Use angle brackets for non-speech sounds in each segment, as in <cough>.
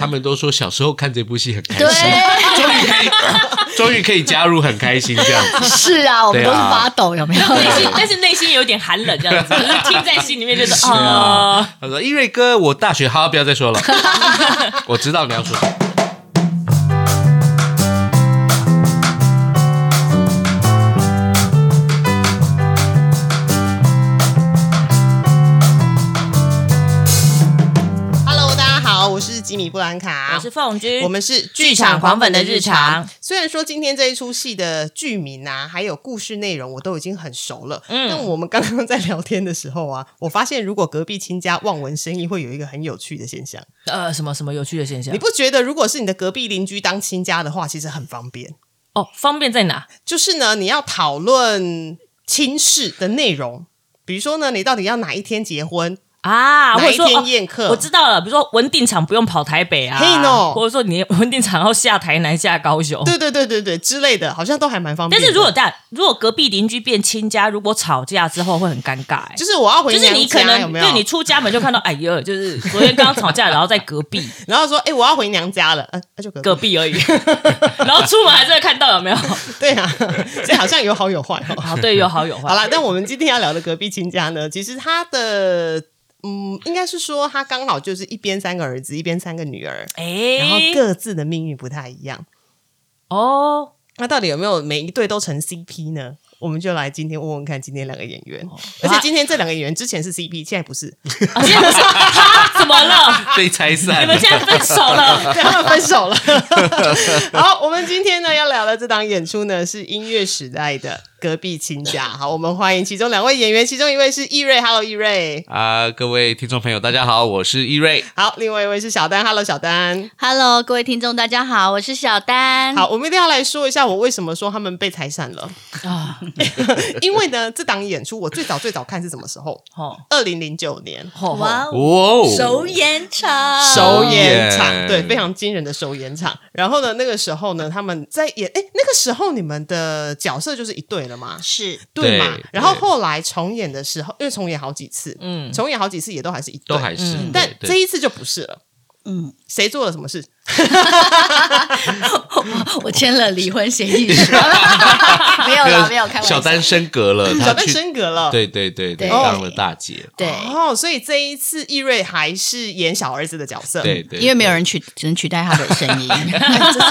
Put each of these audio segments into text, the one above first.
他们都说小时候看这部戏很开心，对。终于可以，<laughs> 终于可以加入，很开心这样子。是啊，我们都是发抖，有没有？内心但是内心有点寒冷，这样子，就 <laughs> 是听在心里面就是是啊啊，他说：“一瑞哥，我大学好，不要再说了，<laughs> 我知道你要说吉米布兰卡，我是凤君，我们是剧场狂粉的日常。虽然说今天这一出戏的剧名啊，还有故事内容我都已经很熟了，嗯但我们刚刚在聊天的时候啊，我发现如果隔壁亲家望文生义，会有一个很有趣的现象。呃什么什么有趣的现象你？不觉得如果是你的隔壁邻居当亲家的话，其实很方便？哦，方便在哪？就是呢，你要讨论亲事的内容，比如说呢，你到底要哪一天结婚，啊，或者说？我知道了，比如说文定场不用跑台北啊，或者说你文定场要下台南下高雄。对对对对对之类的，好像都还蛮方便。但是如果大如果隔壁邻居变亲家，如果吵架之后会很尴尬、欸。就是我要回就是你可能家有没有？对你出家门就看到，哎呦，就是昨天刚刚吵架，然后在隔壁 <laughs> 然后说，哎、我要回娘家了，呃，那就隔壁隔壁而已，<laughs> 然后出门还是会看到有没有？对啊，所以好像有好有坏哦。好，对，有好有坏。好啦，但我们今天要聊的隔壁亲家呢，其实他的嗯，应该是说他刚好就是一边三个儿子，一边三个女儿，哎，然后各自的命运不太一样。哦，那到底有没有每一对都成 CP 呢？我们就来今天问问看今天两个演员，而且今天这两个演员之前是 CP，现在不是，啊，现在不是哈？怎么了？被拆散你们。现在分手了？<laughs> 对他们分手了。<laughs> 好，我们今天呢要聊的这档演出呢是音乐时代的隔壁亲家。<laughs> 好，我们欢迎其中两位演员，其中一位是易瑞，Hello 易瑞。啊，各位听众朋友，大家好，我是易瑞。好，另外一位是小丹，Hello 小丹。Hello，各位听众，大家好，我是小丹。好，我们一定要来说一下我为什么说他们被拆散了。啊，<laughs> 因为呢，这档演出我最早最早看是什么时候？哦，二零零九年好，哇哦，哦，首演场，首演场，对，非常惊人的首演场。然后呢，那个时候呢，他们在演，哎，那个时候你们的角色就是一对了吗？是对嘛对？然后后来重演的时候，因为重演好几次，嗯，重演好几次也都还是一对，都还是嗯，但这一次就不是了。嗯，谁做了什么事？<laughs> <laughs> 我签了离婚协议书，<laughs> <laughs> 没有啦，没有开玩笑。小丹升格了，小丹去升格了，对对对对，当了大姐。对，哦，所以这一次易瑞还是演小儿子的角色，对对，因为没有人取只能取代他的声音。<laughs>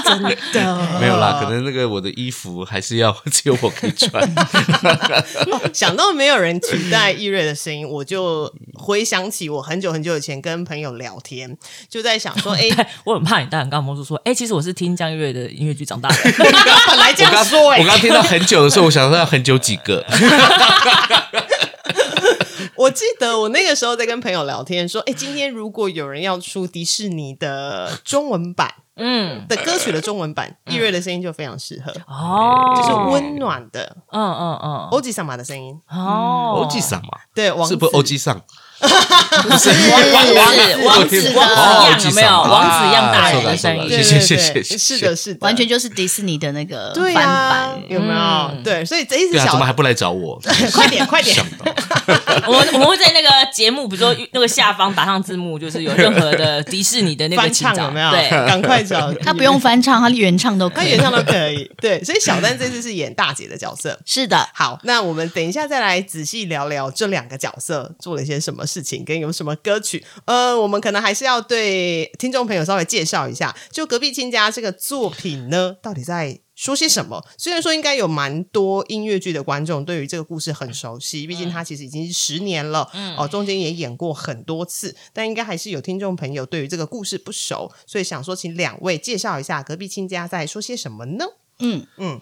真的没有啦，可能那个我的衣服还是要只有我可以穿。想到没有人取代易瑞的声音，我就回想起我很久很久以前跟朋友聊天，就在想说，哎、我很怕你大胆跟我说说，哎，其实我是听江月的音乐剧长大的。<laughs> 本来这我刚样说、哎，我刚听到很久的时候，我想说要很久几个。<laughs> 我记得我那个时候在跟朋友聊天，说，哎、今天如果有人要出迪士尼的中文版嗯，的歌曲的中文版，易瑞的声音就非常适合，哦，就是温暖的。嗯嗯嗯，欧吉桑玛的声音，哦，欧吉桑嘛，对，王子。是不是欧吉桑？不是 <laughs> 王王子王子子王子一样有没有？王子一样大人的声音。啊谢谢谢谢是的，是的，完全就是迪士尼的那个翻对啊版，，有没有？嗯。对，所以这一次怎么还不来找我？快 <laughs> 点快点。<laughs> 想到 <laughs> 我们我们会在那个节目，比如说那个下方打上字幕，就是有任何的 <laughs> 迪士尼的那个翻唱有没有？对，<laughs> 赶快找他不用翻唱，他原唱都可以。他原唱都可以。对，所以小丹这次是演大姐的角色。是的，好，那我们等一下再来仔细聊聊这两个角色做了一些什么事情，跟有什么歌曲。呃，我们可能还是要对听众朋友稍微介绍一下，就《隔壁亲家》这个作品呢，到底在说些什么？虽然说应该有蛮多音乐剧的观众对于这个故事很熟悉，毕竟它其实已经是十年了，嗯。哦，中间也演过很多次，但应该还是有听众朋友对于这个故事不熟，所以想说请两位介绍一下《隔壁亲家》在说些什么呢？嗯。嗯。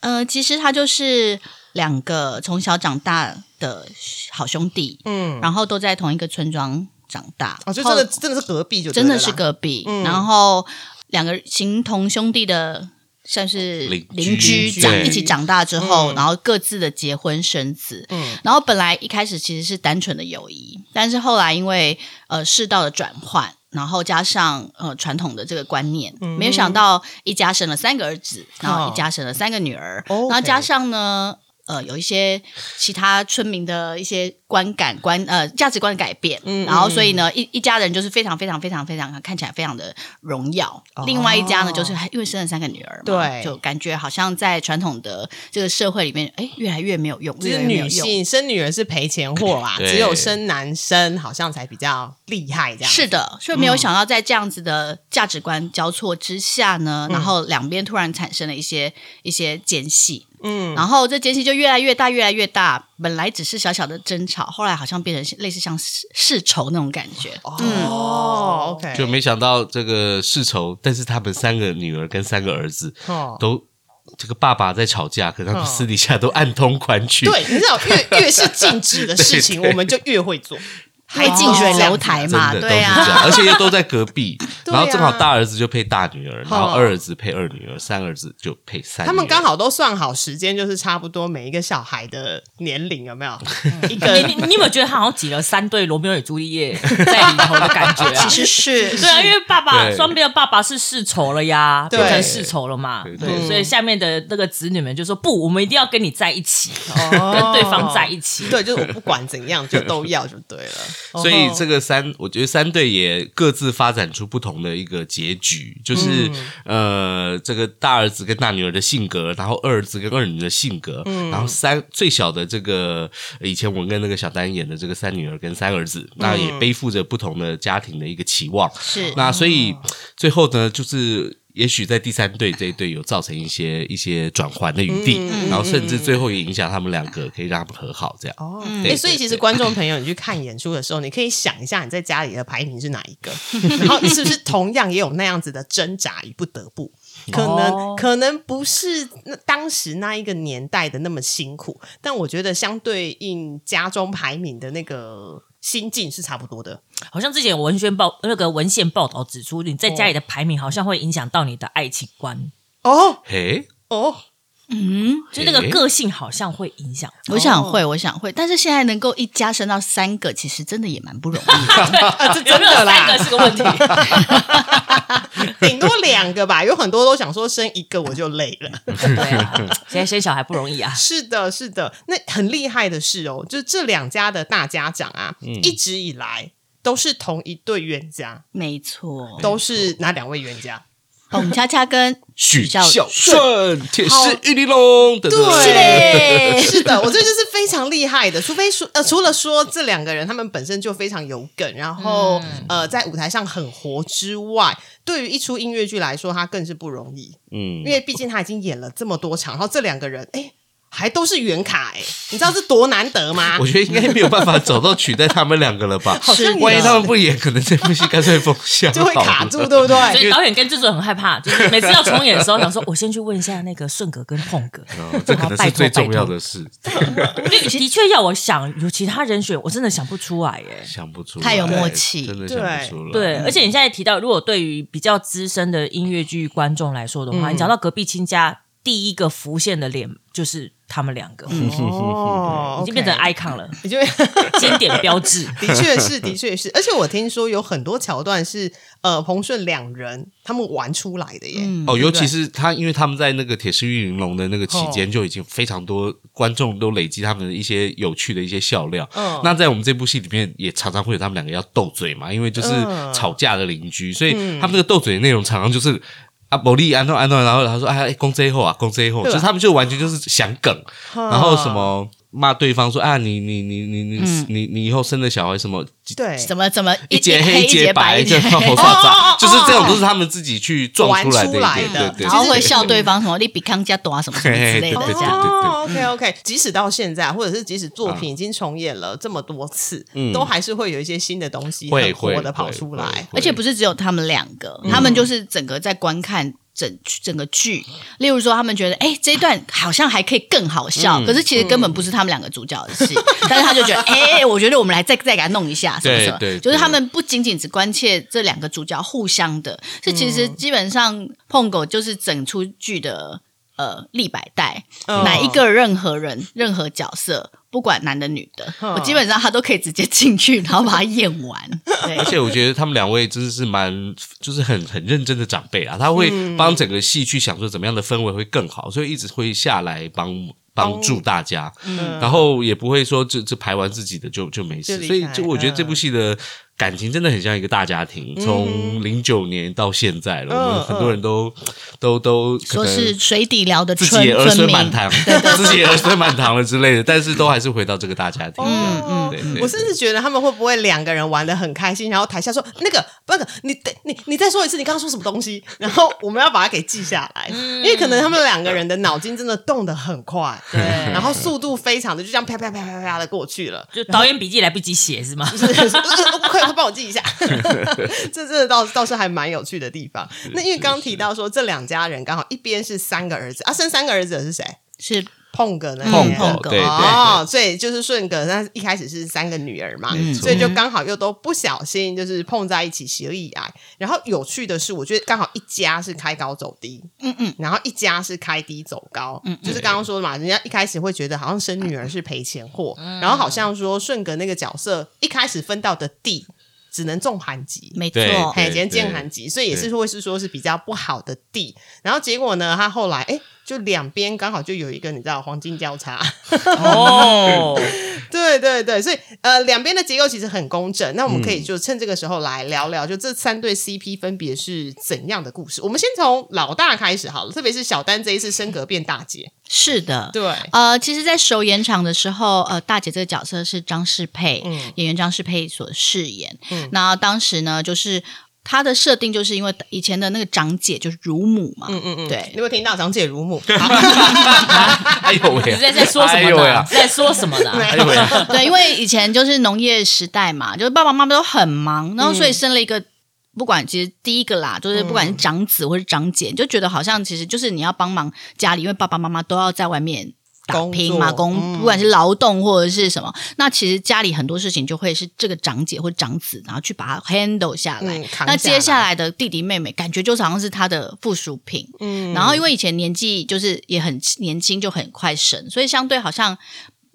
呃，其实他就是两个从小长大的好兄弟，嗯，然后都在同一个村庄长大，哦，就真的真的是隔壁就真的是隔壁，嗯。然后两个形同兄弟的。算是邻邻居长一起长大之后，嗯。然后各自的结婚生子，嗯。然后本来一开始其实是单纯的友谊，但是后来因为呃世道的转换，然后加上呃传统的这个观念，嗯没有想到一家生了三个儿子，然后一家生了三个女儿，哦然后加上呢呃有一些其他村民的一些观感观呃价值观的改变，嗯然后所以呢一一家人就是非常非常非常非常看起来非常的荣耀，另外一家呢就是因为生了三个女儿嘛，对就感觉好像在传统的这个社会里面，哎，越来越没有用，就是越来越没有用。女性生女儿是赔钱货啦，只有生男生好像才比较厉害这样。是的，所以没有想到在这样子的价值观交错之下呢，然后两边突然产生了一些一些间隙，嗯，然后这间隙就越来越大，越来越大。本来只是小小的争吵，后来好像变成类似像世世仇那种感觉。哦，OK，就没想到这个世仇，但是他们三个女儿跟三个儿子哦都这个爸爸在吵架，可他们私底下都暗通款曲。对，你知道越越是禁止的事情，<laughs> 对对我们就越会做，因为近水楼台真嘛，对是这样，啊，而且又都在隔壁，<laughs> 然后正好大儿子就配大女儿，然后哦二儿子配二女儿，三儿子就配三。他们刚好都算好时间，就是差不多每一个小孩的年龄有没有？<laughs> 一个你你你有没有觉得他好像挤了三对罗密欧与朱丽叶在里头的感觉啊？<laughs> 其实是对啊，因为爸爸对双边的爸爸是世仇了呀，对变成世仇了嘛，对所以下面的那个子女们就说不，我们一定要跟你在一起，哦跟对方在一起。对，就是我不管怎样就都要就对了。所以这个个三，我觉得三队也各自发展出不同的一个结局，就是、呃，这个大儿子跟大女儿的性格，然后二儿子跟二女儿的性格，然后三最小的这个呃以前我跟那个小丹演的这个三女儿跟三儿子，那也背负着不同的家庭的一个期望，是。那所以最后呢，就是。也许在第三队这一队有造成一些一些转换的余地，然后甚至最后也影响他们两个，可以让他们和好这样。哦，对哎，所以其实观众朋友，你去看演出的时候，你可以想一下你在家里的排名是哪一个，<laughs> 然后是不是同样也有那样子的挣扎与不得不。可能、哦可能不是那当时那一个年代的那么辛苦，但我觉得相对应家中排名的那个心境是差不多的。好像之前有文宣报那个文献报道指出，你在家里的排名好像会影响到你的爱情观，哦。嘿，哦，嗯，就那个个性好像会影响。我想会，我想会，但是现在能够一家生到三个，其实真的也蛮不容易 <laughs> 这真的啦三个，是个问题？<laughs> 顶多两个吧。有很多都想说生一个我就累了。<laughs> 对啊，现在生小孩不容易啊。是的，是的，那很厉害的是哦，就是这两家的大家长啊，一直以来都是同一对冤家，没错，都是哪两位冤家？彭恰恰跟许孝孝顺顺、铁石玉玲珑，对是的，我觉得这是非常厉害的。除非说，呃，除了说这两个人他们本身就非常有梗，然后、呃，在舞台上很活之外，对于一出音乐剧来说，他更是不容易，嗯因，为毕竟他已经演了这么多场，然后这两个人，哎。还都是原卡哎、你知道这多难得吗 <laughs> 我？觉得应该没有办法找到取代他们两个了吧？<laughs> 是万一他们不演，可能这部戏干脆封箱 <laughs> 就会卡住，对不对？所以导演跟制作人很害怕，就是每次要重演的时候，想说我先去问一下那个顺哥跟碰哥，哦这可能是最重要的事，的的确要我想有其他人选，我真的想不出来耶。想不出来，太有默契真的想不出来。对，而且你现在提到，如果对于比较资深的音乐剧观众来说的话，你讲到隔壁亲家，第一个浮现的脸就是他们两个，哦已经变成 icon 了，你就 <laughs> 经典标志。<laughs> 的确是，的确是，而且我听说有很多桥段是呃彭顺两人他们玩出来的耶。嗯。哦，尤其是他，因为他们在那个铁狮玉玲珑的那个期间，就已经非常多观众都累积他们的一些有趣的一些笑料。嗯。那在我们这部戏里面，也常常会有他们两个要斗嘴嘛，因为就是嗯。吵架的邻居，所以他们那个斗嘴的内容常常就是。啊，伯利安诺安诺，然后他说：“哎，公这一后啊，公这一后，对吧就是他们就完全就是想梗，然后什么骂对方说啊，你你你你你你你以后生的小孩什么对，怎么怎么一节黑一节白，一节黑就头发长，就是这种都是他们自己去撞出来的一点，玩出来的。对对，然后会笑对方什么你比康家多啊什么什么之类的。嘿嘿对这样。哦，OK OK，即使到现在，或者是即使作品已经重演了这么多次，都还是会有一些新的东西会很活的跑出来。而且不是只有他们两个，他们就是整个在观看整整个剧。例如说，他们觉得哎、这一段好像还可以更好笑，可是其实根本不是他们两个主角的戏，<laughs> 但是他就觉得哎、我觉得我们来再再给他弄一下什么什么，对对就是他们不仅仅只关切这两个主角互相的，是其实基本上碰狗就是整出剧的。呃，立百代，嗯。哪一个任何人、任何角色，不管男的女的，嗯。我基本上他都可以直接进去，然后把它演完。<laughs> 对。而，且我觉得他们两位真的是蛮，就是很很认真的长辈啊，他会帮整个戏去想说怎么样的氛围会更好，所以一直会下来帮帮助大家，嗯。然后也不会说这这排完自己的就就没事，所以就我觉得这部戏的感情真的很像一个大家庭，从零九年到现在了，我们嗯很多人都都都说是水底聊的自己也儿孙满堂，<laughs> 自己儿孙满堂了之类的，但是都还是回到这个大家庭。嗯嗯我甚至觉得他们会不会两个人玩的很开心，然后台下说那个那个你你你再说一次，你刚刚说什么东西？然后我们要把它给记下来，因为可能他们两个人的脑筋真的动得很快，对，然后速度非常的就这样啪啪啪啪啪的过去了。就导演笔记来不及写是吗？是是是快快帮我记一下，<laughs> 这真的倒倒是还蛮有趣的地方。那因为刚刚提到说这两家人刚好一边是三个儿子啊，生三个儿子的是谁？是碰哥那碰碰狗对对哦，所以就是顺哥，那一开始是三个女儿嘛，所以就刚好又都不小心就是碰在一起，喜而易爱。然后有趣的是，我觉得刚好一家是开高走低，嗯嗯，然后一家是开低走高，嗯，就是刚刚说的嘛，人家一开始会觉得好像生女儿是赔钱货，然后好像说顺哥那个角色一开始分到的地只能种寒疾，没错，对嘿，对今天建寒极，所以也是会是说是比较不好的地。然后结果呢，他后来哎，就两边刚好就有一个你知道黄金交叉，<laughs> 哦，<laughs> 对对对，所以呃，两边的结构其实很工整。那我们可以嗯就趁这个时候来聊聊，就这三对 CP 分别是怎样的故事。我们先从老大开始好了，特别是小丹这一次升格变大姐，<laughs> 是的，对，呃，其实，在首演场的时候，呃，大姐这个角色是张世佩、嗯演员张世佩所饰演。那当时呢，就是她的设定，就是因为以前的那个长姐就是乳母嘛，嗯嗯嗯，对你有没有听到长姐乳母？<laughs> 哎呦喂，你在在说什么呢？哎，在说什么呢？哎呦喂，<laughs> <laughs> 对，因为以前就是农业时代嘛，就是爸爸妈妈都很忙，然后所以生了一个。不管其实第一个啦，就是不管是长子或是长姐，你就觉得好像其实就是你要帮忙家里，因为爸爸妈妈都要在外面打拼嘛，工不管是劳动或者是什么，那其实家里很多事情就会是这个长姐或长子，然后去把它 handle 下来。那接下来来的弟弟妹妹，感觉就好像是他的附属品。嗯，然后因为以前年纪就是也很年轻，就很快生，所以相对好像。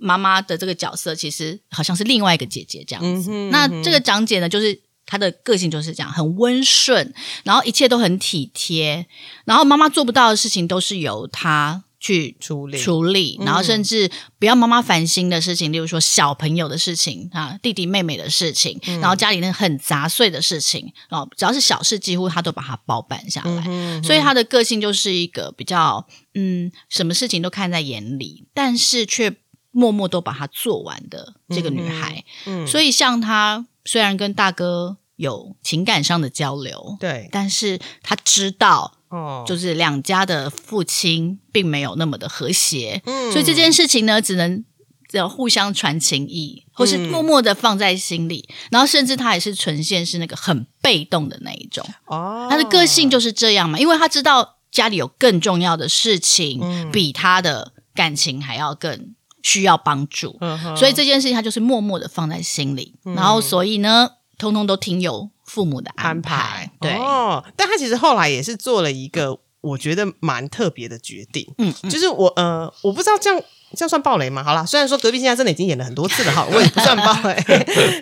妈妈的这个角色其实好像是另外一个姐姐这样子。那这个长姐呢，就是她的个性就是这样，很温顺，然后一切都很体贴，然后妈妈做不到的事情都是由她去处理处理，然后甚至不要妈妈烦心的事情，例如说小朋友的事情啊，弟弟妹妹的事情，然后家里那很杂碎的事情，哦只要是小事，几乎她都把它包办下来。所以她的个性就是一个比较嗯，什么事情都看在眼里，但是却默默都把它做完的这个女孩。所以像她虽然跟大哥有情感上的交流，对，但是她知道。哦，就是两家的父亲并没有那么的和谐，嗯。所以这件事情呢，只能要互相传情意，或是默默的放在心里，然后甚至他也是呈现是那个很被动的那一种，哦，他的个性就是这样嘛，因为他知道家里有更重要的事情，嗯。比他的感情还要更需要帮助，嗯所以这件事情他就是默默的放在心里，然后所以呢，通通都听由父母的安安排，对。哦，但他其实后来也是做了一个我觉得蛮特别的决定，嗯，就是我呃，我不知道这样这样算暴雷吗？好啦，虽然说隔壁现在真的已经演了很多次了哈，<laughs> 我也不算暴雷。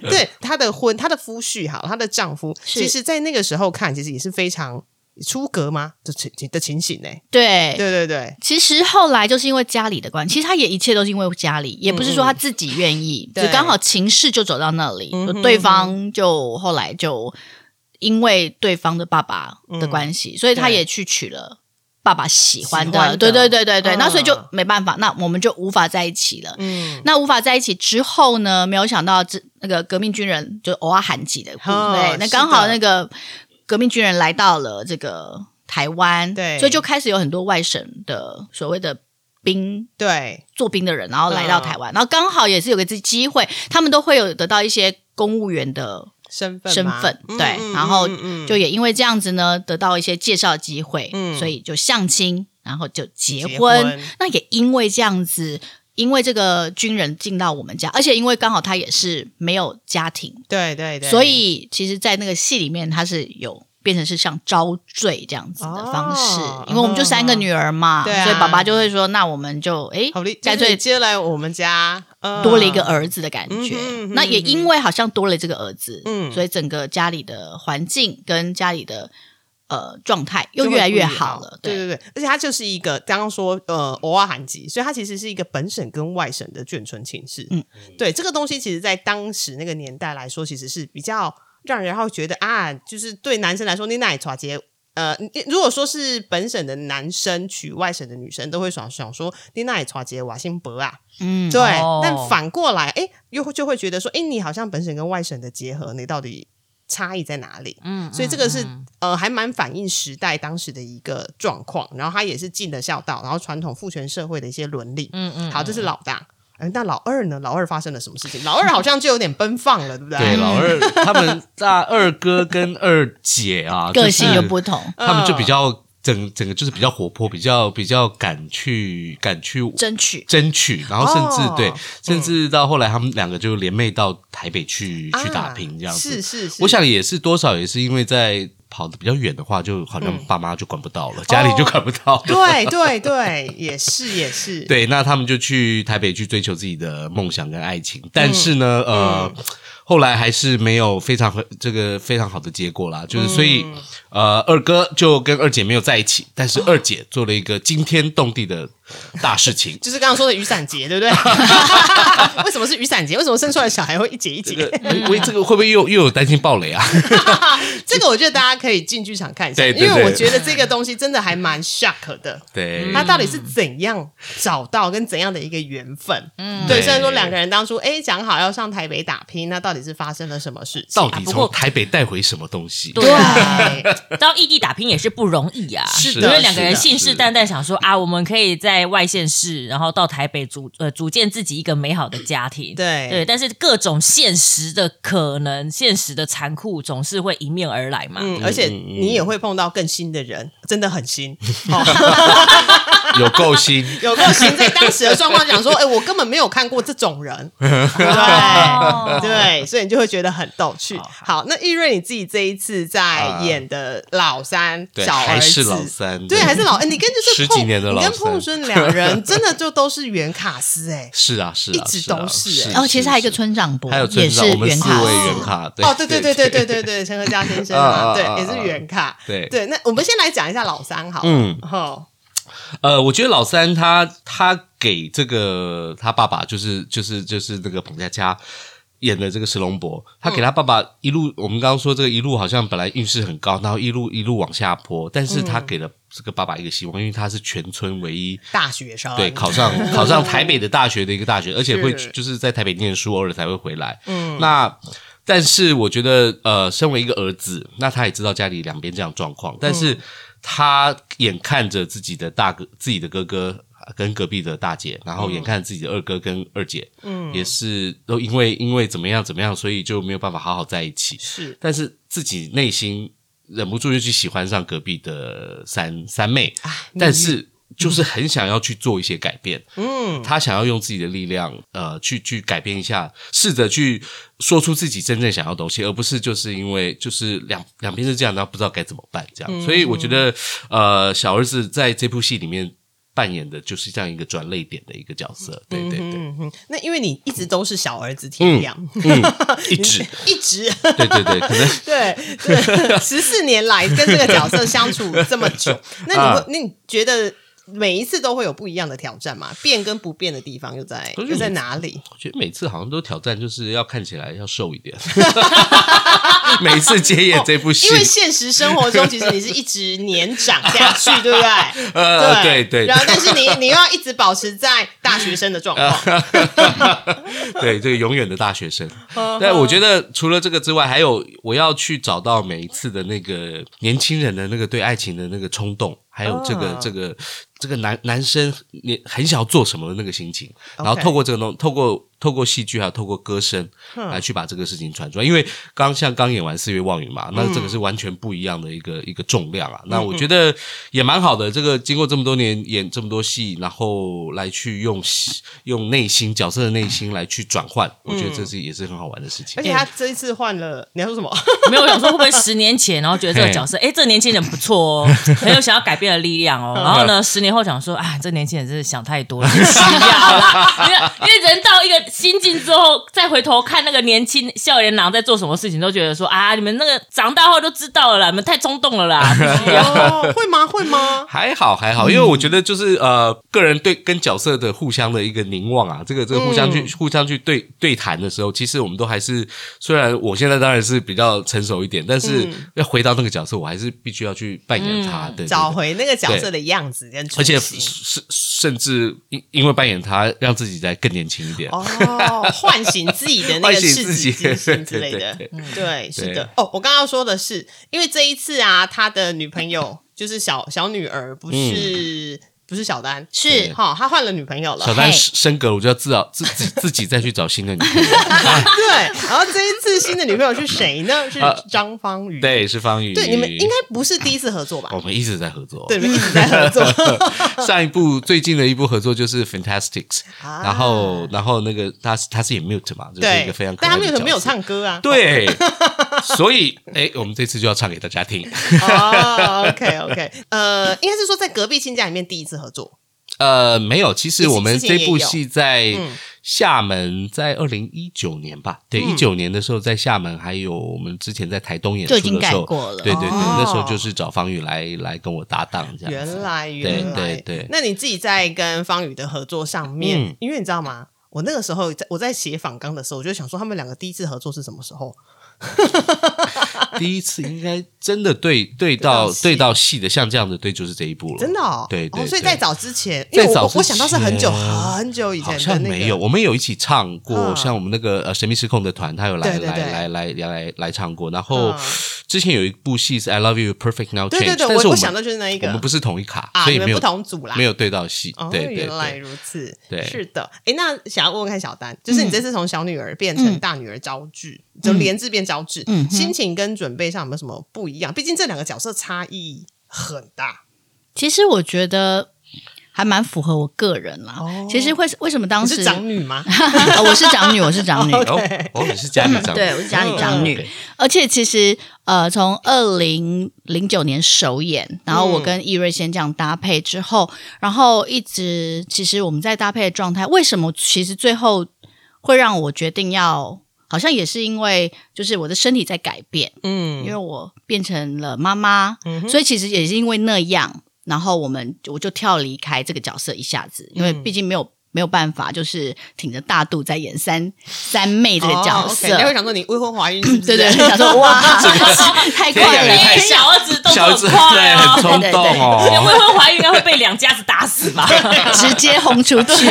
对，她的婚，她的夫婿好，她的丈夫，其实在那个时候看，其实也是非常出格吗？的情的情形呢？对。对对对，其实后来就是因为家里的关系，其实他也一切都是因为家里，也不是说他自己愿意，对。就刚好情势就走到那里，就对方就后来就因为对方的爸爸的关系，所以他对也去娶了。爸爸喜欢的，对。对对对对，嗯。那所以就没办法，那我们就无法在一起了。嗯，那无法在一起之后呢？没有想到这那个革命军人就偶尔喊起的对，那是刚好那个革命军人来到了这个台湾，对。所以就开始有很多外省的所谓的兵对，做兵的人，然后来到台嗯。湾，然后刚好也是有个机机会，他们都会有得到一些公务员的身份身份，嗯对，嗯然后就也因为这样子呢，得到一些介绍机会，嗯。所以就相亲，然后就结。婚。那也因为这样子，因为这个军人进到我们家，而且因为刚好他也是没有家庭，对对对，所以其实，在那个戏里面，他是有。变成是像招赘这样子的方式，哦因为我们就三个女儿嘛，所以爸爸就会说：“那我们就哎，干脆就是接来我们家，呃多了一个儿子的感觉。那也因为好像多了这个儿子，嗯。所以整个家里的环境跟家里的呃状态又越来越好了。对对对，而且它就是一个刚刚说呃偶尔韩籍，所以它其实是一个本省跟外省的眷村情事。嗯，对，这个东西其实在当时那个年代来说，其实是比较让人会觉得啊，就是对男生来说，你奶抓结。呃，如果说是本省的男生娶外省的女生，都会想想说，你那里抓结瓦辛伯啊，嗯，对，哦但反过来，哎，又会就会觉得说，哎，你好像本省跟外省的结合，你到底差异在哪里？嗯，所以这个是、嗯呃，还蛮反映时代当时的一个状况，然后他也是尽了孝道，然后传统父权社会的一些伦理。嗯嗯，好，这是老大。嗯，那老二呢？老二发生了什么事情？老二好像就有点奔放了，对不对？对，老二他们大二哥跟二姐啊，<laughs> 个性就是又不同，他们就比较整整个就是比较活泼，比较比较敢去敢去争取争取，然后甚至、哦对，甚至到后来他们两个就联袂到台北去、啊去打拼这样子。是是是，我想也是多少也是因为在跑的比较远的话，就好嗯像爸妈就管不到了，家里就管不到了。对对对，也是也是，对，那他们就去台北去追求自己的梦想跟爱情，但是呢，嗯呃，后来还是没有非常这个非常好的结果啦。就是所以，呃，二哥就跟二姐没有在一起，但是二姐做了一个惊天动地的大事情。<laughs> 就是刚刚说的雨伞节，对不对？<laughs> 为什么是雨伞节？为什么生出来的小孩会一节一节？这个，喂喂，这个会不会又又有担心暴雷啊？<laughs> 这个我觉得大家可以进剧场看一下，因为我觉得这个东西真的还蛮 shock 的。对，他到底是怎样找到跟怎样的一个缘分？嗯，对，虽然说两个人当初哎讲好要上台北打拼，那到底是发生了什么事情？到底从台北带回什么东西？对到异地打拼也是不容易呀、是的因为两个人信誓旦旦想说啊，我们可以在外县市，然后到台北组呃组建自己一个美好的家庭。对对，但是各种现实的可能、现实的残酷总是会迎面而来嘛。嗯，而且你也会碰到更新的人，真的很新，<laughs> <laughs> <laughs> <laughs> 有够新。<laughs> 有够新。在当时的状况讲说，<laughs> 哎，我根本没有看过这种人，对对，所以你就会觉得很逗趣。好，那玉瑞你自己这一次在演的老三对，小儿子。还是老三，对，还是老，哎你跟就是十碰几年的老你跟碰三顺两人真的就都是原卡斯哎。是啊，是啊，一直是啊都是欸然后其实还有一个村长伯，还有也是村长，我们四原卡司位原卡，对哦，对对对对对对。对，陈和佳先生啊嘛，啊啊对，啊也是原卡。对。对，那我们先来讲一下老三好了。嗯。哈，呃，我觉得老三他他给这个他爸爸就是就是就是那个彭佳佳演的这个石龙伯，他给他爸爸一路，我们刚刚说这个一路好像本来运势很高，然后一路一路往下坡，但是他给了这个爸爸一个希望，因为他是全村唯一。大学生对，考上 <laughs> 考上台北的大学的一个大学，而且会就是在台北念书，偶尔才会回来。嗯，那但是我觉得，呃，身为一个儿子，那他也知道家里两边这样状况，但是他眼看着自己的大哥、自己的哥哥跟隔壁的大姐，然后眼看自己的二哥跟二姐，嗯，也是都因为因为怎么样怎么样，所以就没有办法好好在一起。是。但是自己内心忍不住就去喜欢上隔壁的三三妹，但是就是很想要去做一些改变。嗯，他想要用自己的力量，呃，去去改变一下，试着去说出自己真正想要的东西，而不是就是因为就是两两边是这样，然后不知道该怎么办这样。所以我觉得，呃，小儿子在这部戏里面。扮演的就是这样一个转泪点的一个角色，对对对，那因为你一直都是小儿子天亮，嗯，一直，<laughs> 一直 <laughs> 对对对，可能 <laughs> 对对，十四年来跟这个角色相处这么久，那你会啊那你觉得每一次都会有不一样的挑战嘛？变跟不变的地方又在又在哪里？我觉得每次好像都挑战，就是要看起来要瘦一点。每次接演这部戏，因为现实生活中，其实你是一直年长下去，对不对？<laughs> 呃，对对然后，但是你 <laughs> 你又要一直保持在大学生的状况，<laughs> 对，这个永远的大学生。嗯但我觉得除了这个之外，还有我要去找到每一次的那个年轻人的那个对爱情的那个冲动，还有这个、哦这个这个男男生你很想要做什么的那个心情，然后透过这个东，透过透过戏剧还有透过歌声嗯来去把这个事情传出来。因为刚像刚演完《四月望雨》嘛，那这个是完全不一样的一个一个重量啊。那我觉得也蛮好的。这个经过这么多年演这么多戏，然后来去用用内心角色的内心来去转换，我觉得这是也是很好玩的事情而。且他这一次换了，你要说什么？<laughs> 没有我想说会不会十年前，然后觉得这个角色，哎，这个年轻人不错哦，<laughs> 很有想要改变的力量哦。然后呢，十年后想说，啊，这年轻人真是想太多了，不需要啦。<laughs> 因为因为人到一个心境之后，再回头看那个年轻校园郎在做什么事情，都觉得说啊，你们那个长大后都知道了啦，你们太冲动了啦。<laughs> 哦，会吗？会吗？还好还好，因为我觉得就是呃，个人对跟角色的互相的一个凝望啊，这个这个互相去、互相去对对谈的时候，其实我们都还是，虽然我现在当然是比较成熟一点，但是要回到那个角色，我还是必须要去扮演他，对对对找回那个角色的样子跟而且心是甚至因因为扮演他，让自己再更年轻一点。哦，唤醒自己的那个 <laughs> 赤自己。子之心之类的。<laughs> 对，是的。哦，我刚刚说的是，因为这一次啊，他的女朋友就是小小女儿，不是不是小丹，是哈，他换了女朋友了小。丹嘿升升格，我就要自找自自自己再去找新的女朋友。<laughs> 对，然后这一次新的女朋友是谁呢？是啊张方宇。对，是方宇。对，你们应该不是第一次合作吧？我们一直在合作。对，你们一直在合作。<laughs> 上一部最近的一部合作就是 Fantastics，、啊然后然后那个他是他是演 Mute 嘛，就是一个非常，可但他爱的角色们有没有唱歌啊？对，<laughs> 所以哎，我们这次就要唱给大家听。哦，OK OK，呃，应该是说在隔壁亲家里面第一次合作。呃，没有，其实我们这部戏在嗯厦门，在二零一九年吧，对，嗯一九年的时候在厦门，还有我们之前在台东演出的时候，对对对，哦那时候就是找方宇来来跟我搭档这样子。原来原来，对对那你自己在跟方宇的合作上面，嗯因为你知道吗？我那个时候在我在写访纲的时候，我就想说他们两个第一次合作是什么时候？<laughs> 第一次应该真的对对对到对到戏的，像这样的对，就是这一部了。真的哦，对对哦，所以在早之前，因为我在早我我想到是很久很久以前好像没有，我们有一起唱过，嗯。像我们那个呃神秘失控的团，他有来来来来来来来唱过。然后嗯。之前有一部戏是《I Love You Perfect Now》，对对对，但是我我想到就是那一个。我们不是同一卡，所以没有不同组啦，没有对到戏。哦，对对原来，如此，对。是的。哎，那想要问问看小丹，就是你这次从小女儿变成嗯。大女儿招剧，就连字变招致，嗯心情跟准备上有没有什么不一样？毕竟这两个角色差异很大。其实我觉得还蛮符合我个人啦。哦其实会为什么当时是长女吗？<laughs> 哦我是长女，我是长女，<laughs> 哦哦，你是家里长女，对，我是家里长女。对而且其实呃，从二零零九年首演，然后我跟易瑞先这样搭配之后，然后一直其实我们在搭配的状态，为什么其实最后会让我决定要，好像也是因为就是我的身体在改变，嗯因为我变成了妈妈，嗯所以其实也是因为那样，然后我们我就跳离开这个角色一下子，因为嗯毕竟没有。没有办法，就是挺着大肚在演三三妹这个角哦色，，OK，你会想说你未婚怀孕是不是？对对，想说 <laughs> 哇，太快了，小儿子动作快很，冲动你哦。未婚怀孕应该会被两家子打死吧？<laughs> 直接轰出去。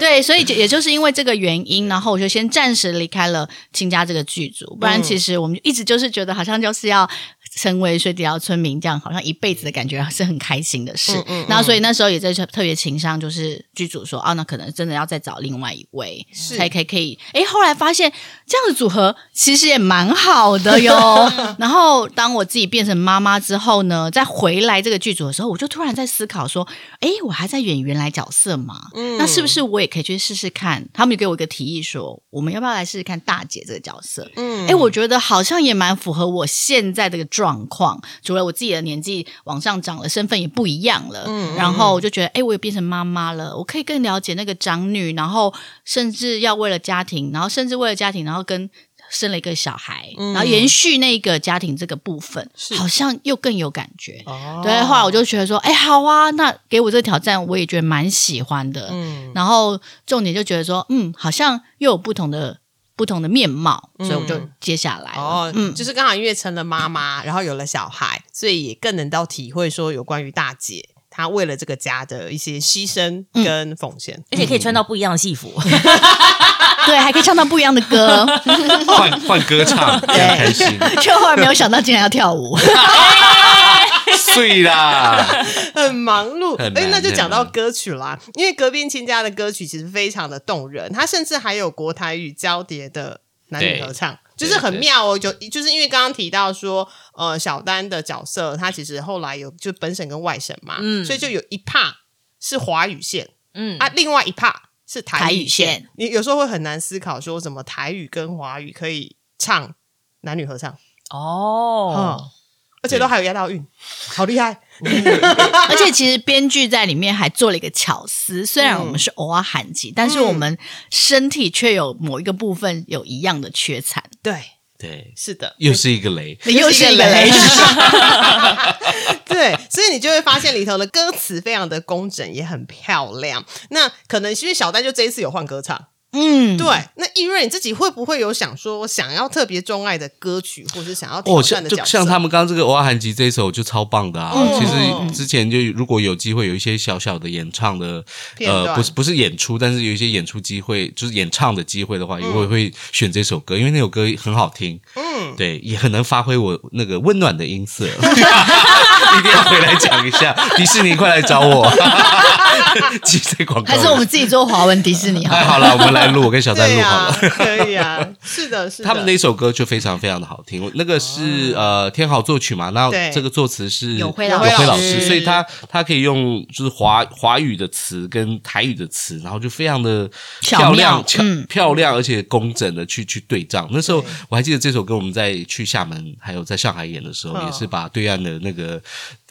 对，<laughs> 所以就也就是因为这个原因，然后我就先暂时离开了亲家这个剧组，不然其实我们一直就是觉得好像就是要。成为水底捞村民，这样好像一辈子的感觉是很开心的事。嗯嗯嗯然后，所以那时候也在特别情商，就是剧组说，哦，那可能真的要再找另外一位，是才可以可以。诶，后来发现这样的组合其实也蛮好的哟。然后，当我自己变成妈妈之后呢，再回来这个剧组的时候，我就突然在思考说，哎，我还在演原来角色嘛？嗯那是不是我也可以去试试看？他们就给我一个提议说，我们要不要来试试看大姐这个角色？嗯哎、我觉得好像也蛮符合我现在这个状况。除了我自己的年纪往上涨了，身份也不一样了，嗯然后我就觉得，哎、我也变成妈妈了，我可以更了解那个长女，然后甚至要为了家庭，然后甚至为了家庭，然后跟。生了一个小孩，然后延续那个家庭这个部分，是好像又更有感觉。哦对，后来我就觉得说，哎，好啊，那给我这个挑战，我也觉得蛮喜欢的。嗯然后重点就觉得说，嗯，好像又有不同的不同的面貌，所以我就接下来了。哦，嗯，就是刚好因为成了妈妈，然后有了小孩，所以也更能到体会说有关于大姐她为了这个家的一些牺牲跟奉献。而且可以穿到不一样的戏服。<laughs> 对，还可以唱到不一样的歌。换换歌唱，<laughs> 很开心，<laughs> 却后来没有想到竟然要跳舞。碎啦。<laughs> 很忙碌。哎，那就讲到歌曲啦，因为隔壁亲家的歌曲其实非常的动人，它甚至还有国台语交叠的男女合唱。就是很妙哦，就就是因为刚刚提到说，呃，小丹的角色，他其实后来有就本省跟外省嘛，嗯所以就有一 part 是华语线嗯，啊，另外一 part 是台台语语线线。你有时候会很难思考说，怎么台语跟华语可以唱男女合唱？哦，而且都还有押到韵，<laughs> 好厉害！<laughs> 而且其实编剧在里面还做了一个巧思，虽然我们是偶尔喊级，但是我们身体却有某一个部分有一样的缺残。对，对，是的，又是一个雷。<laughs> 又是一个雷。对，所以你就会发现里头的歌词非常的工整，也很漂亮。那可能因为小丹就这一次有换歌唱，嗯，对。那易瑞你自己会不会有想说想要特别钟爱的歌曲，或是想要哦，挑战像就的角色？像他们刚刚这个《欧阿韩吉》这一首就超棒的啊！嗯其实之前就如果有机会有一些小小的演唱的呃，不是不是演出，但是有一些演出机会，就是演唱的机会的话，也嗯会会选这首歌，因为那首歌很好听，嗯，对，也很能发挥我那个温暖的音色。<laughs> 一定要回来讲一下，<laughs> 迪士尼快来找我，<laughs> 记这广告。还是我们自己做华文迪士尼好哎，好了，我们来录，我跟小丹对录好呀、了。可以啊，是的，<laughs> 是的。他们那首歌就非常非常的好听，那个是、呃天豪作曲嘛，那对这个作词是有辉老师辉老师，所以他他可以用就是华华语的词跟台语的词，然后就非常的漂亮妙、巧嗯漂亮，而且工整的去去对仗。那时候我还记得这首歌，我们在去厦门还有在上海演的时候，嗯也是把对岸的那个。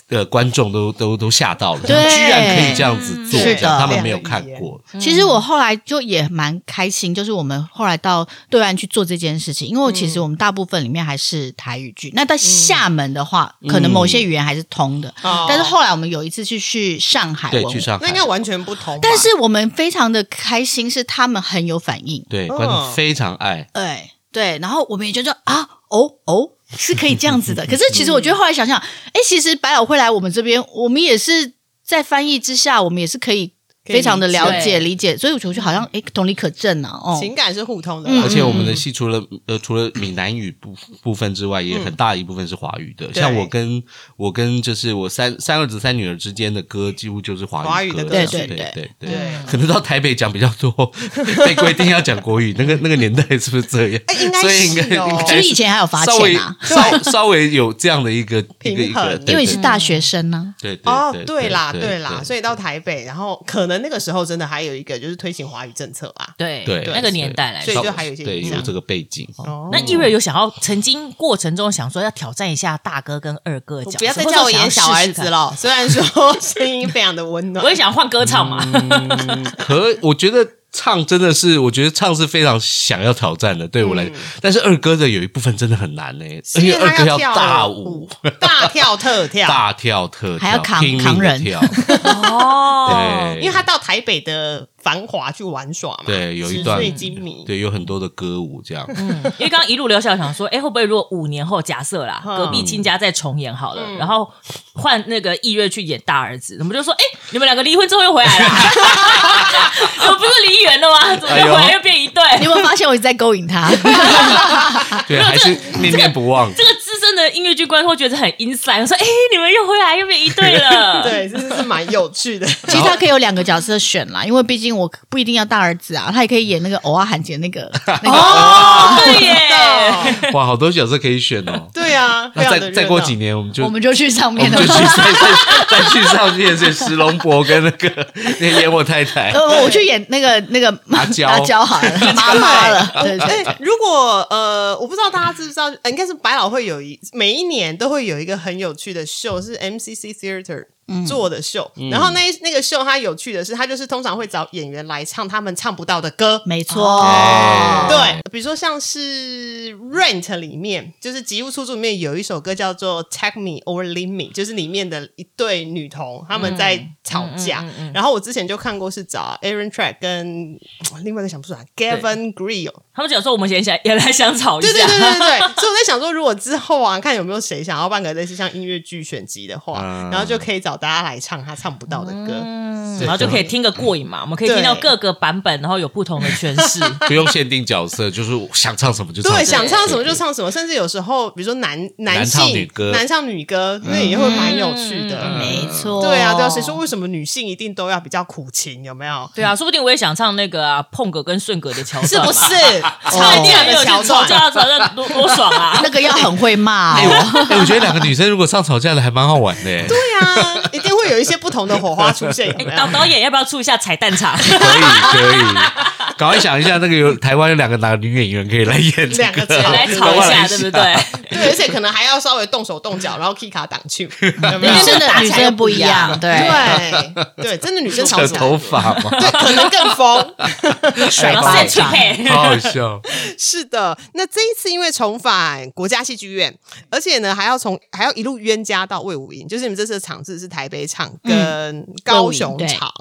呃，观众都都都吓到了，对。居然可以这样子做，他们没有看过。其实我后来就也蛮开心，就是我们后来到对岸去做这件事情，因为其实我们大部分里面还是台语剧。那到厦门的话，可能某些语言还是通的，哦。但是后来我们有一次去去上海对，去上海。那应，该完全不同。但是我们非常的开心，是他们很有反应，对，嗯观众非常爱。对对，然后我们也觉得啊，哦哦，是可以这样子的。可是其实我觉得后来想想，哎，其实百老汇来我们这边，我们也是在翻译之下，我们也是可以非常的了解理理解，所以我觉得好像哎同理可证啊，哦，情感是互通的而且我们的戏除了呃除了闽南语部部分之外，也很大一部分是华语的。像我跟我跟就是我三三儿子三女儿之间的歌，几乎就是华华语歌。的歌对对对对对对。可能到台北讲比较多，<laughs> 被规定要讲国语。那个那个年代是不是这样？哎应该所以应该应该其实以前还有罚稍微钱啊，稍稍微有这样的一个一个一平衡。个，因为你是大学生呢。对对哦，对对啦，对对啦，所以到台北，然后可能那个时候真的还有一个就是推行华语政策吧。对对那个年代来说所以就。还有一些影响对有这个背景。哦那易瑞有想要曾经过程中想说要挑战一下大哥跟二哥的角色，不要再叫我演小儿子了。了，虽然说 <laughs> 声音非常的温暖我也。想换歌唱嘛，可我觉得唱真的是，我觉得唱是非常想要挑战的，对我来。但是二哥的有一部分真的很难呢、因为嗯是因为二哥要跳大舞。舞、大跳特跳，大跳特跳，还要扛扛人。跳。<laughs> 哦，对，因为他到台北的繁华去玩耍嘛，对有一段纸醉金迷，对有很多的歌舞这样。嗯因为刚刚一路聊下来，想说，哎，会不会如果五年后假设啦，嗯隔壁亲家再重演好了，然后换那个易月去演大儿子，我们就说，哎，你们两个离婚之后又回来了，<laughs> 你们不是离缘了吗？怎么又回来又变一对？你有没有发现我一直在勾引他？<laughs> 对，还是念念不忘。这个的音乐剧观众会觉得很 inside，我说，哎，你们又回来又变一对了，<laughs> 对，真的是蛮有趣的。<laughs> 其实他可以有两个角色选啦，因为毕竟我不一定要大儿子啊，他也可以演那个偶尔罕姐那个那个。哦，对耶，哇，好多角色可以选哦。<laughs> 对啊，非那再再过几年，我们就我们就去上面了。就。<laughs> 去再再再去上面是石龙伯跟那个那个演我太太。<laughs> 呃，我去演那个那个阿娇。<laughs> 阿娇好了，妈妈了，对如果呃，我不知道大家知不知道，呃应该是百老汇有一每一年都会有一个很有趣的秀，是 MCC Theater 做的秀。然后那那个秀它有趣的是，它就是通常会找演员来唱他们唱不到的歌。没错。哎对，比如说像是 Rent 里面，就是《吉屋出租》里面有一首歌叫做《Take Me or Leave Me》，就是里面的一对女童他们在吵架。然后我之前就看过是找 Aaron Track 跟 <tsk> 另外一个想不出来 Gavin Greel，他们讲说我们也想也来想吵一下，对对对对对，<laughs> 所以我在想说，如果之后啊，看有没有谁想要办个类似像音乐剧选集的话，嗯。然后就可以找大家来唱他唱不到的歌。嗯然后就可以听个过瘾嘛。我们可以听到各个版本，然后有不同的诠释。<laughs> 不用限定角色，就是想唱什么就唱。对，想唱什么就唱什么，甚至有时候，比如说男男性男唱女歌男唱女歌，那也会蛮有趣的。嗯没错，对啊，对啊，谁说为什么女性一定都要比较苦情？有没有？对啊，说不定我也想唱那个啊碰哥跟顺哥的桥段，是不是？？<laughs> 唱一定很有的桥段，吵段，架吵架多多爽啊！<laughs> 那个要很会骂哎、哦。我哎我觉得两个女生如果唱吵架的还蛮好玩的。对啊，一定会有一些不同的火花出现，<laughs> 有没有？导导演要不要出一下彩蛋场？可以可以，赶快想一下，那个有台湾有两个男女演员可以来演这两个来吵一下，对不对？对对，而且可能还要稍微动手动脚，然后 key 卡挡去，有没有女生的打起来女生不一样，对，对对，真的女生扯吵起来头发嘛，对，可能更疯。甩巴掌，再去配，好好笑。是的，那这一次因为重返国家戏剧院，而且呢还要从还要一路冤家到魏武营，就是你们这次的场次是台北场跟高雄场，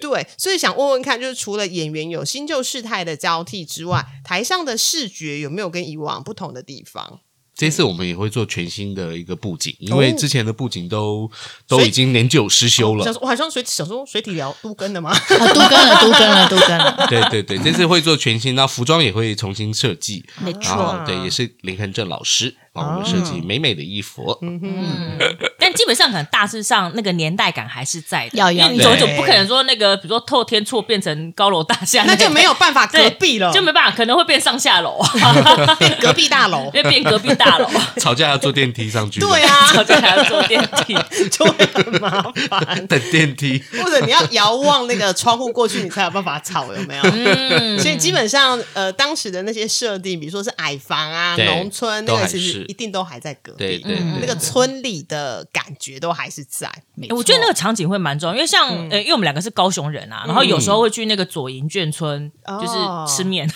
对，所以想问问看，就是除了演员有新旧事态的交替之外，台上的视觉有没有跟以往不同的地方？这次我们也会做全新的一个布景，因为之前的布景都都已经年久失修了。想说，我好像水想说水体疗都跟的吗？啊，都跟了，都跟了，都跟了，对对对，这次会做全新，那服装也会重新设计。没错。对，也是林恒正老师帮我们设计美美的衣服。嗯但基本上可能大致上那个年代感还是在的，要要因为你总对总不可能说那个，比如说透天厝变成高楼大厦，那就没有办法隔对壁了，就没办法，可能会变上下楼，<laughs> <laughs> 变隔壁大楼。因为变隔壁大楼，吵架要坐电梯上去，对，啊，<laughs> 吵架还要坐电梯。就会很麻烦。等电梯。或者你要遥望那个窗户过去，你才有办法吵，有没有？嗯所以基本上，呃，当时的那些设定，比如说是矮房啊、对农村，那都还个其实是一定都还在隔壁，对对嗯那个村里的感觉都还是在。我觉得那错。个场景会蛮重要，因为像、呃，因为我们两个是高雄人啊，然后有时候会去那个左营眷村，哦。就是吃面，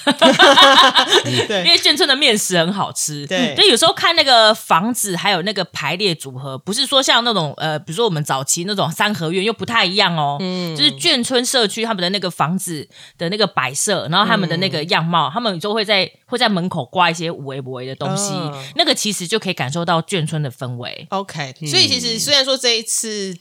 因 <laughs> 对，为眷村的面食很好吃。对。所以有时候看那个房子还有那个排列组合，不是说像那种呃，比如说我们早期那种三合院又不太一样哦。嗯，就是眷村社区他们的那个房子的那个摆设，然后他们的那个样貌，他们就会在会在门口挂一些五维五维的东西，嗯。那个其实就可以感受到眷村的氛围。OK，所以其实虽然说这一次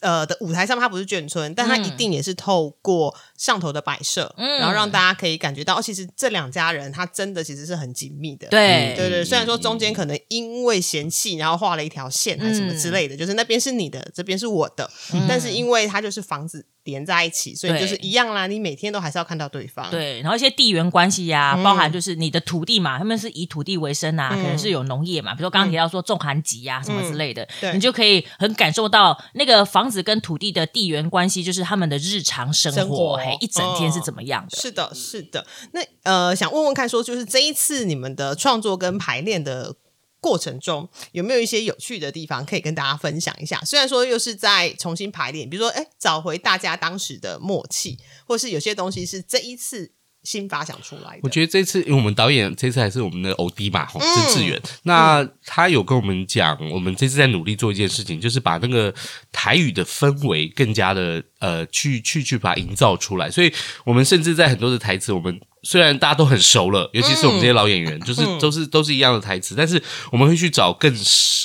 呃的舞台上面它不是眷村，但它一定也是透过上头的摆设，嗯。然后让大家可以感觉到，哦，其实这两家人他真的其实是很紧密的。对对对，虽然说中间可能因为嫌弃，然后画了一条线还是什么之类的，就是那边是你的，这边是我的，但是因为它就是房子连在一起，所以就是一样啦，你每天都还是要看到对方。对，然后一些地缘关系呀、包含就是你的土地嘛，他们是以土地为生啊，可能是有农业嘛，比如说刚刚提到说种寒集呀、什么之类的，对。你就可以很感受到那个房子跟土地的地缘关系，就是他们的日常生活，生活嘿，一整天是怎么样的？是的，是的。那呃，想问问看说就是这一次你们的创作跟排练的过程中，有没有一些有趣的地方可以跟大家分享一下？虽然说又是在重新排练，比如说，哎，找回大家当时的默契，或是有些东西是这一次新发想出来的。我觉得这次，因为我们导演这次还是我们的欧弟嘛，吼嗯郑志远，那他有跟我们讲，我们这次在努力做一件事情，就是把那个台语的氛围更加的呃，去去去把它营造出来。所以我们甚至在很多的台词，我们虽然大家都很熟了，尤其是我们这些老演员，就是都是都是一样的台词，但是我们会去找更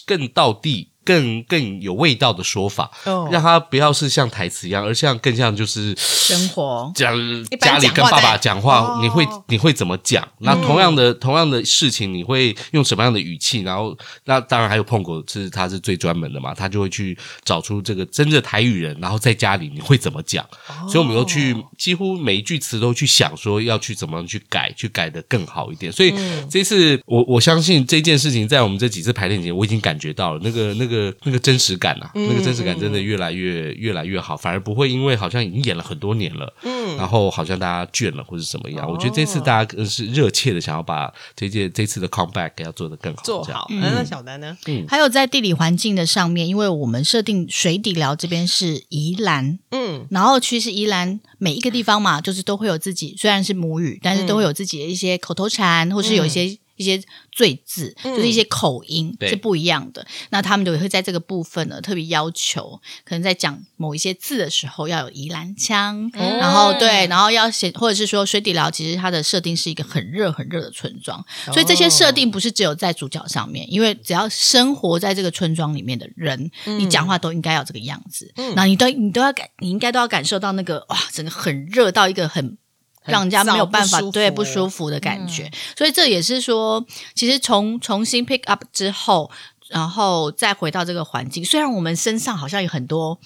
更到地。更更有味道的说法，哦让他不要是像台词一样，而像更像就是生活讲家里跟爸爸讲话你会你会怎么讲？那同样的、同样的事情，你会用什么样的语气？然后，那当然还有碰狗是他是最专门的嘛，他就会去找出这个真的台语人，然后在家里你会怎么讲？所以我们都去几乎每一句词都去想说要去怎么样去改，去改的更好一点。所以这次我我相信这件事情在我们这几次排练前，我已经感觉到了那个那个那个真实感啊，那个真实感真的越来越越来越好，反而不会因为好像已经演了很多年了，嗯，然后好像大家倦了或者怎么样。我觉得这次大家更是热切的想要把这件这次的 comeback 要做得更好，这样做好。嗯那小丹呢？嗯还有在地理环境的上面，因为我们设定水底寮这边是宜兰，嗯，然后其实宜兰每一个地方嘛，就是都会有自己，虽然是母语，但是都会有自己的一些口头禅，或是有一些。一些赘字，就是一些口音、是不一样的。那他们就会在这个部分呢，特别要求，可能在讲某一些字的时候要有宜兰腔，然后对，然后要写，或者是说水底寮其实它的设定是一个很热很热的村庄，所以这些设定不是只有在主角上面，因为只要生活在这个村庄里面的人，你讲话都应该要这个样子，然后你都你都要感，你应该都要感受到那个哇，整个很热到一个很。让人家没有办法对不舒服的感觉，所以这也是说，其实从重新 pick up 之后，然后再回到这个环境，虽然我们身上好像有很多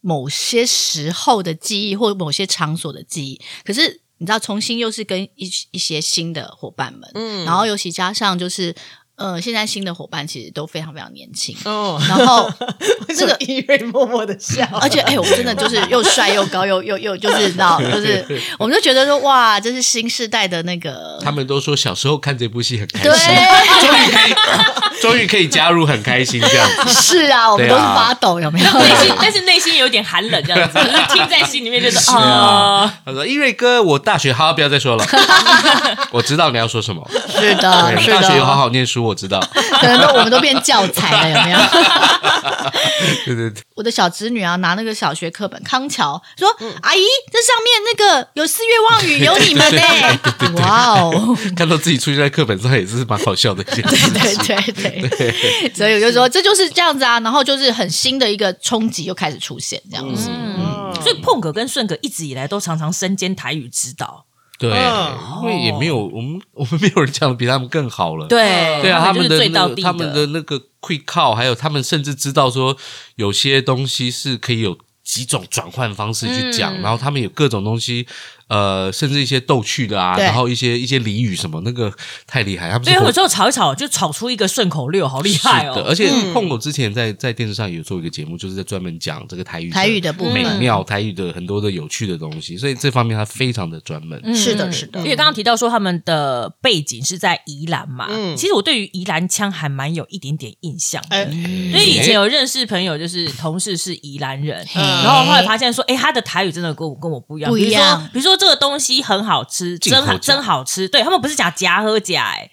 某些时候的记忆或某些场所的记忆，可是你知道，重新又是跟一一些新的伙伴们，嗯，然后尤其加上就是。呃，现在新的伙伴其实都非常非常年轻，哦，<laughs> 然后 <laughs> 这个伊瑞默默的笑？而且哎，我真的就是又帅又高又又又就是你知道，就是 <laughs> 我们就觉得说哇，这是新时代的那个他们都说小时候看这部戏很开对，心，终于可以，终于可以加入，很开心这样子。是啊，我们都是发抖，有没有？内心，但是内心有点寒冷，这样子，就是听在心里面就是啊啊，他说：“伊瑞哥，我大学好，不要再说了，我知道你要说什么。是的，对是大学有好，好念书，我知道。<laughs> 可能都我们都变教材了，<laughs> 有没有？对对对，我的小侄女啊，拿那个小学课本，康桥说：“阿姨，这上面那个有四月望语，有你们呢。”哇哦！<laughs> 看到自己出现在课本上也是蛮好笑的一件事情。对对对，所以我就说这就是这样子啊，然后就是很新的一个冲击又开始出现这样子。嗯，所以碰哥跟顺哥一直以来都常常身兼台语指导，对，嗯。因为也没有我们 <laughs> 我们没有人讲的比他们更好了。对对啊，他们的。他们的那个 quick call，还有他们甚至知道说有些东西是可以有几种转换方式去讲，嗯。然后他们有各种东西，呃，甚至一些逗趣的啊，对。然后一些一些俚语什么，那个太厉害，他们对，是有时候吵一吵就吵出一个顺口溜，好厉害是的，哦！而且碰狗之前在在电视上有做一个节目，就是在专门讲这个台语台语的部分。美妙台语的很多的有趣的东西，所以这方面他非常的专门。嗯。是的是的。因为刚刚提到说他们的背景是在宜兰嘛，嗯。其实我对于宜兰腔还蛮有一点点印象的。哎。因为以前有认识朋友，就是同事是宜兰人，嗯。然后后来发现说，哎，他的台语真的跟我跟我不一样。不一样。比如说，比如说这个东西很好吃，真真好吃。对他们不是讲夹喝夹，哎，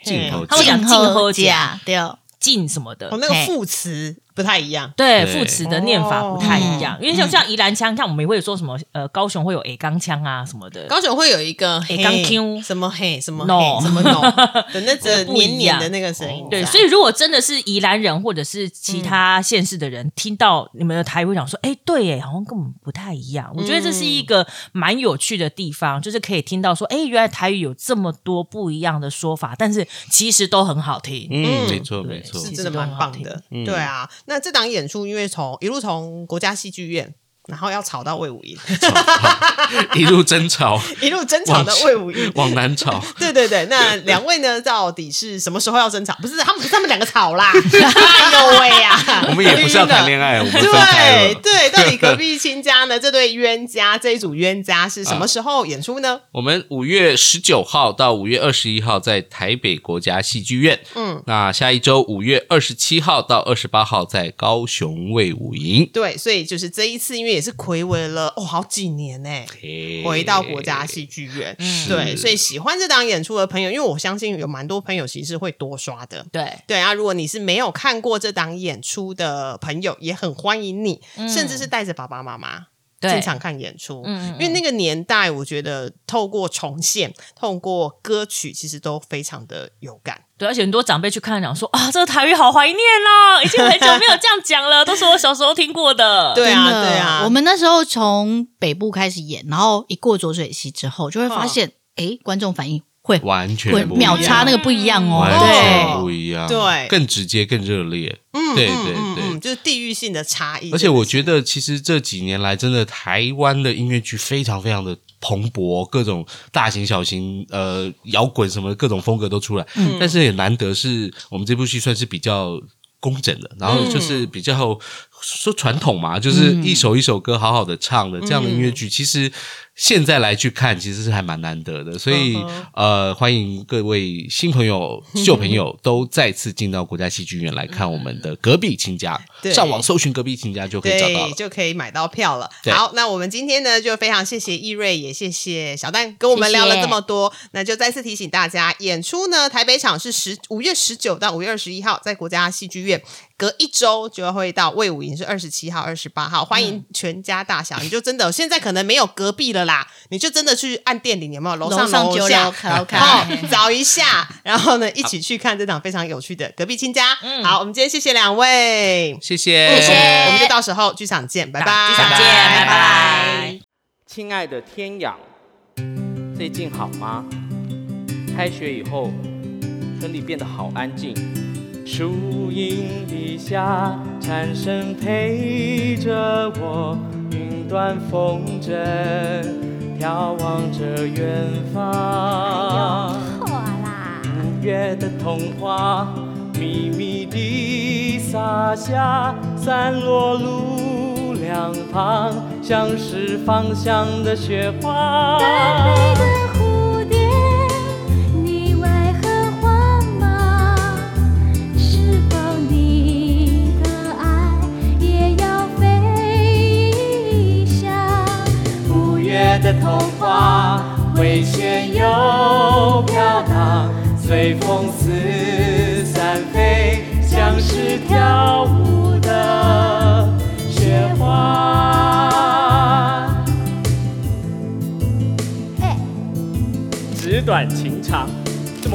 他们讲静静喝家甲、对。哦，进什么的。哦，。那个副词不太一样。对对。副词的念法不太一样，因为嗯像像宜兰腔，像我们也会说什么呃高雄会有 A 钢腔啊什么的，高雄会有一个 A 钢 Q 什么嘿什么 No 什么 no 的那个不一样。黏黏的那个声音在，对，所以如果真的是宜兰人或者是其他县市的人、听到你们的台语，会讲说，哎，对耶，好像跟我们不太一样。我觉得这是一个蛮有趣的地方，就是可以听到说，哎，原来台语有这么多不一样的说法，但是其实都很好听。嗯，嗯。没错对没错。是。真的蛮棒的。嗯。对啊，那这档演出因为从一路从国家戏剧院。然后要吵到魏武营，<laughs> 一路争吵，<laughs> 一路争吵的魏武营。<laughs> 往南吵。对对对，那两位呢？到底是什么时候要争吵？不是他们，他们两个吵啦！哎呦喂呀！我们也不是要谈恋爱，我们。对对，到底隔壁亲家呢？这对冤家，这一组冤家是什么时候演出呢？我们五月十九号到五月二十一号在台北国家戏剧院，嗯，那下一周五月二十七号到二十八号在高雄魏武营。对，所以就是这一次，因为也是暌违了哦好几年呢，嘿回到国家戏剧院。对，所以喜欢这档演出的朋友，因为我相信有蛮多朋友其实是会多刷的。对，对啊，如果你是没有看过这档演出的朋友，也很欢迎你，甚至是带着爸爸妈妈对进场看演出。嗯因为那个年代，我觉得透过重现、透过歌曲，其实都非常的有感。对，而且很多长辈去看讲说啊，这个台语好怀念哦，已经很久没有这样讲了，都是我小时候听过的。<laughs> 对啊，对啊，我们那时候从北部开始演，然后一过浊水溪之后，就会发现，哎，观众反应会完全会不一样秒差那个不一样哦。完对全，不一样，对更直接、更热烈。嗯对对对嗯就是地域性的差异。而且我觉，得，其实这几年来，真的台湾的音乐剧非常非常的蓬勃，各种大型、小型，呃，摇滚什么各种风格都出来。嗯。但是也难得是我们这部戏算是比较工整的，然后就是嗯。比较说传统嘛，就是一首一首歌好好的唱的这样的音乐嗯。剧，其实现在来去看，其实是还蛮难得的。所以嗯呃，欢迎各位新朋友、旧朋友都再次进到国家戏剧院来看我们的隔壁亲家，对上网搜寻隔壁亲家就可以找到。就可以买到票了。对好，那我们今天呢，就非常谢谢易瑞，也谢谢小蛋跟我们聊了这么多。那就再次提醒大家，演出呢，台北场是十五月十九到五月二十一号，在国家戏剧院。隔一周就会到魏武营，是二十七号、二十八号，欢迎全家大小。你就真的现在可能没有隔壁了啦，你就真的去按店里有没有楼上楼下楼卡拉 OK 哦，找一下，然后呢一起去看这场非常有趣的隔壁亲家。好，我们今天谢谢两位，谢谢，谢谢我们就到时候剧场见，拜拜，剧场见，拜拜。亲爱的天养，最近好吗？开学以后，村里变得好安静。树荫底下，蝉声陪着我，云端风筝眺望着远方。错啦，五月的童话，密密地洒下，散落路两旁，像是芳香的雪花。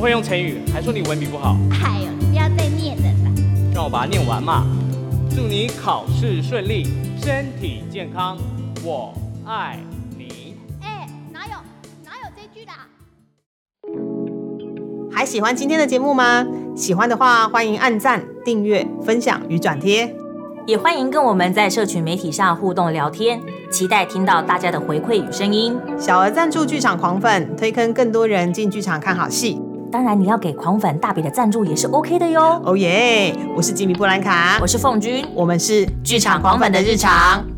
会用成语，还说你文笔不好，哎呦，你不要再念了啦。让我把它念完嘛。祝你考试顺利，身体健康，我爱你。哎，哪有哪有这句的啊？还喜欢今天的节目吗？喜欢的话，欢迎按赞、订阅、分享与转贴。也欢迎跟我们在社群媒体上互动聊天，期待听到大家的回馈与声音。小额赞助剧场狂粉，推坑更多人进剧场看好戏。当然，你要给狂粉大笔的赞助也是 OK 的哟。哦耶！我是吉米布兰卡，我是凤君，我们是剧场狂粉的日常。